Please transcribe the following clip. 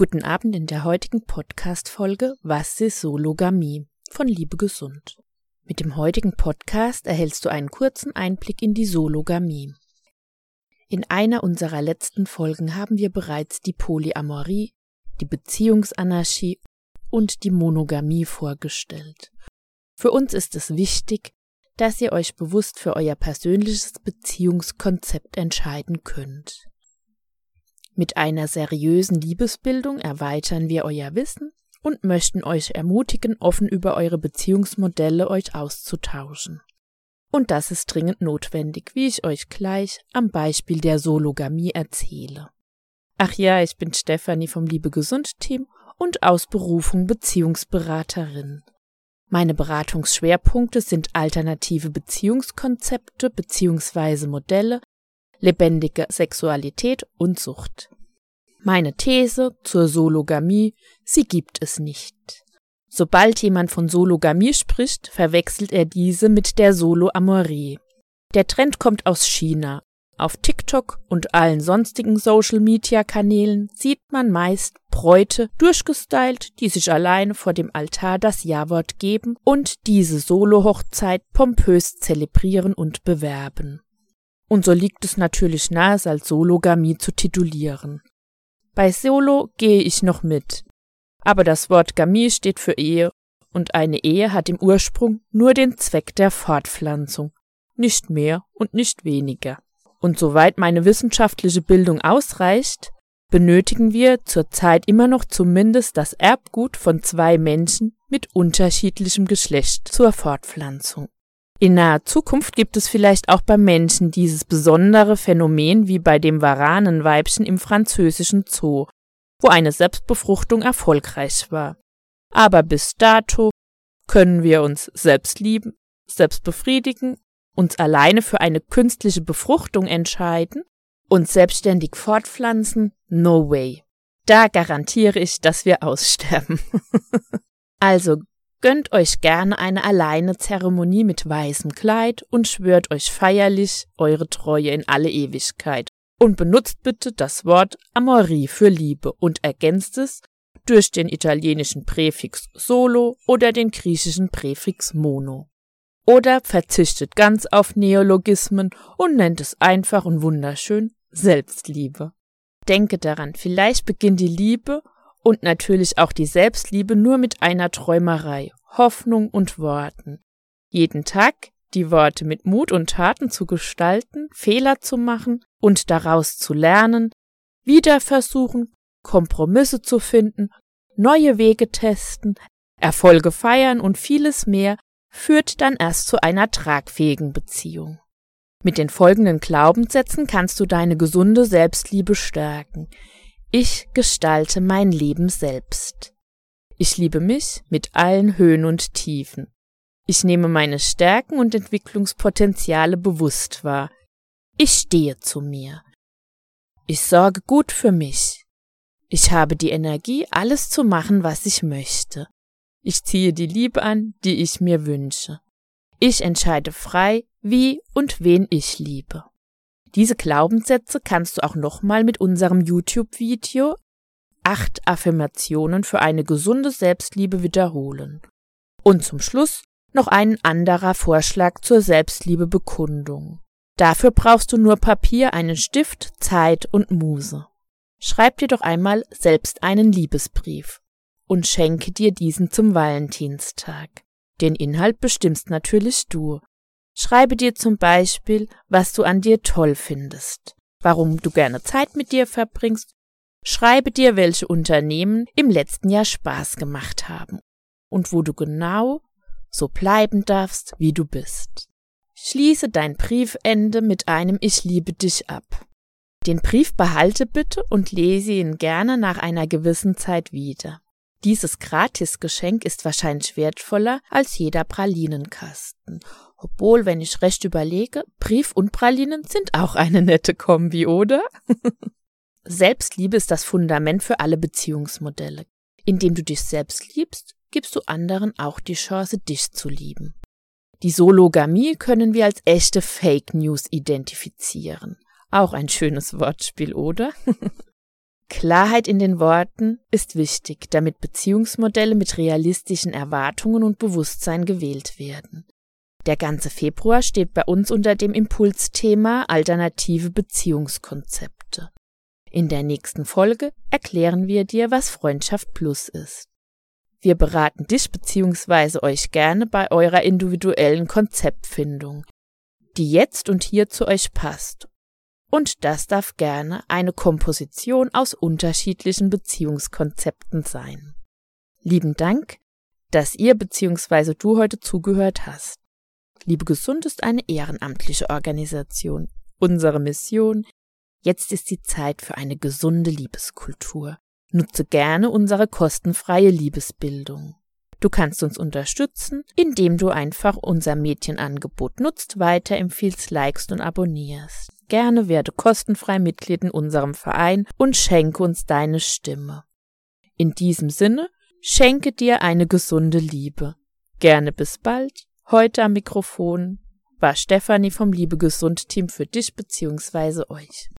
Guten Abend in der heutigen Podcast-Folge Was ist Sologamie von Liebe Gesund. Mit dem heutigen Podcast erhältst du einen kurzen Einblick in die Sologamie. In einer unserer letzten Folgen haben wir bereits die Polyamorie, die Beziehungsanarchie und die Monogamie vorgestellt. Für uns ist es wichtig, dass ihr euch bewusst für euer persönliches Beziehungskonzept entscheiden könnt. Mit einer seriösen Liebesbildung erweitern wir euer Wissen und möchten euch ermutigen, offen über eure Beziehungsmodelle euch auszutauschen. Und das ist dringend notwendig, wie ich euch gleich am Beispiel der Sologamie erzähle. Ach ja, ich bin Stefanie vom Liebe Gesund Team und aus Berufung Beziehungsberaterin. Meine Beratungsschwerpunkte sind alternative Beziehungskonzepte bzw. Modelle lebendige Sexualität und Sucht. Meine These zur Sologamie, sie gibt es nicht. Sobald jemand von Sologamie spricht, verwechselt er diese mit der Soloamorie. Der Trend kommt aus China. Auf TikTok und allen sonstigen Social-Media-Kanälen sieht man meist Bräute durchgestylt, die sich alleine vor dem Altar das Ja-Wort geben und diese Solo-Hochzeit pompös zelebrieren und bewerben. Und so liegt es natürlich nahe, es als Sologamie zu titulieren. Bei Solo gehe ich noch mit. Aber das Wort Gamie steht für Ehe und eine Ehe hat im Ursprung nur den Zweck der Fortpflanzung, nicht mehr und nicht weniger. Und soweit meine wissenschaftliche Bildung ausreicht, benötigen wir zurzeit immer noch zumindest das Erbgut von zwei Menschen mit unterschiedlichem Geschlecht zur Fortpflanzung. In naher Zukunft gibt es vielleicht auch beim Menschen dieses besondere Phänomen wie bei dem Varanenweibchen im französischen Zoo, wo eine Selbstbefruchtung erfolgreich war. Aber bis dato können wir uns selbst lieben, selbst befriedigen, uns alleine für eine künstliche Befruchtung entscheiden und selbstständig fortpflanzen? No way. Da garantiere ich, dass wir aussterben. also Gönnt euch gerne eine alleine Zeremonie mit weißem Kleid und schwört euch feierlich eure Treue in alle Ewigkeit. Und benutzt bitte das Wort Amorie für Liebe und ergänzt es durch den italienischen Präfix solo oder den griechischen Präfix mono. Oder verzichtet ganz auf Neologismen und nennt es einfach und wunderschön Selbstliebe. Denke daran, vielleicht beginnt die Liebe und natürlich auch die Selbstliebe nur mit einer Träumerei, Hoffnung und Worten. Jeden Tag die Worte mit Mut und Taten zu gestalten, Fehler zu machen und daraus zu lernen, wieder versuchen, Kompromisse zu finden, neue Wege testen, Erfolge feiern und vieles mehr führt dann erst zu einer tragfähigen Beziehung. Mit den folgenden Glaubenssätzen kannst du deine gesunde Selbstliebe stärken. Ich gestalte mein Leben selbst. Ich liebe mich mit allen Höhen und Tiefen. Ich nehme meine Stärken und Entwicklungspotenziale bewusst wahr. Ich stehe zu mir. Ich sorge gut für mich. Ich habe die Energie, alles zu machen, was ich möchte. Ich ziehe die Liebe an, die ich mir wünsche. Ich entscheide frei, wie und wen ich liebe. Diese Glaubenssätze kannst du auch nochmal mit unserem YouTube-Video acht Affirmationen für eine gesunde Selbstliebe wiederholen. Und zum Schluss noch ein anderer Vorschlag zur Selbstliebebekundung. Dafür brauchst du nur Papier, einen Stift, Zeit und Muse. Schreib dir doch einmal selbst einen Liebesbrief und schenke dir diesen zum Valentinstag. Den Inhalt bestimmst natürlich du. Schreibe dir zum Beispiel, was du an dir toll findest, warum du gerne Zeit mit dir verbringst. Schreibe dir, welche Unternehmen im letzten Jahr Spaß gemacht haben und wo du genau so bleiben darfst, wie du bist. Schließe dein Briefende mit einem Ich liebe dich ab. Den Brief behalte bitte und lese ihn gerne nach einer gewissen Zeit wieder. Dieses Gratisgeschenk ist wahrscheinlich wertvoller als jeder Pralinenkasten obwohl, wenn ich recht überlege, Brief und Pralinen sind auch eine nette Kombi, oder? Selbstliebe ist das Fundament für alle Beziehungsmodelle. Indem du dich selbst liebst, gibst du anderen auch die Chance, dich zu lieben. Die Sologamie können wir als echte Fake News identifizieren. Auch ein schönes Wortspiel, oder? Klarheit in den Worten ist wichtig, damit Beziehungsmodelle mit realistischen Erwartungen und Bewusstsein gewählt werden. Der ganze Februar steht bei uns unter dem Impulsthema alternative Beziehungskonzepte. In der nächsten Folge erklären wir dir, was Freundschaft Plus ist. Wir beraten dich bzw. euch gerne bei eurer individuellen Konzeptfindung, die jetzt und hier zu euch passt und das darf gerne eine Komposition aus unterschiedlichen Beziehungskonzepten sein. Lieben Dank, dass ihr bzw. du heute zugehört hast. Liebe Gesund ist eine ehrenamtliche Organisation. Unsere Mission, jetzt ist die Zeit für eine gesunde Liebeskultur. Nutze gerne unsere kostenfreie Liebesbildung. Du kannst uns unterstützen, indem du einfach unser Mädchenangebot nutzt, weiterempfiehlst, likest und abonnierst. Gerne werde kostenfrei Mitglied in unserem Verein und schenke uns deine Stimme. In diesem Sinne, schenke dir eine gesunde Liebe. Gerne bis bald. Heute am Mikrofon war Stefanie vom Liebe Gesund Team für dich bzw. euch.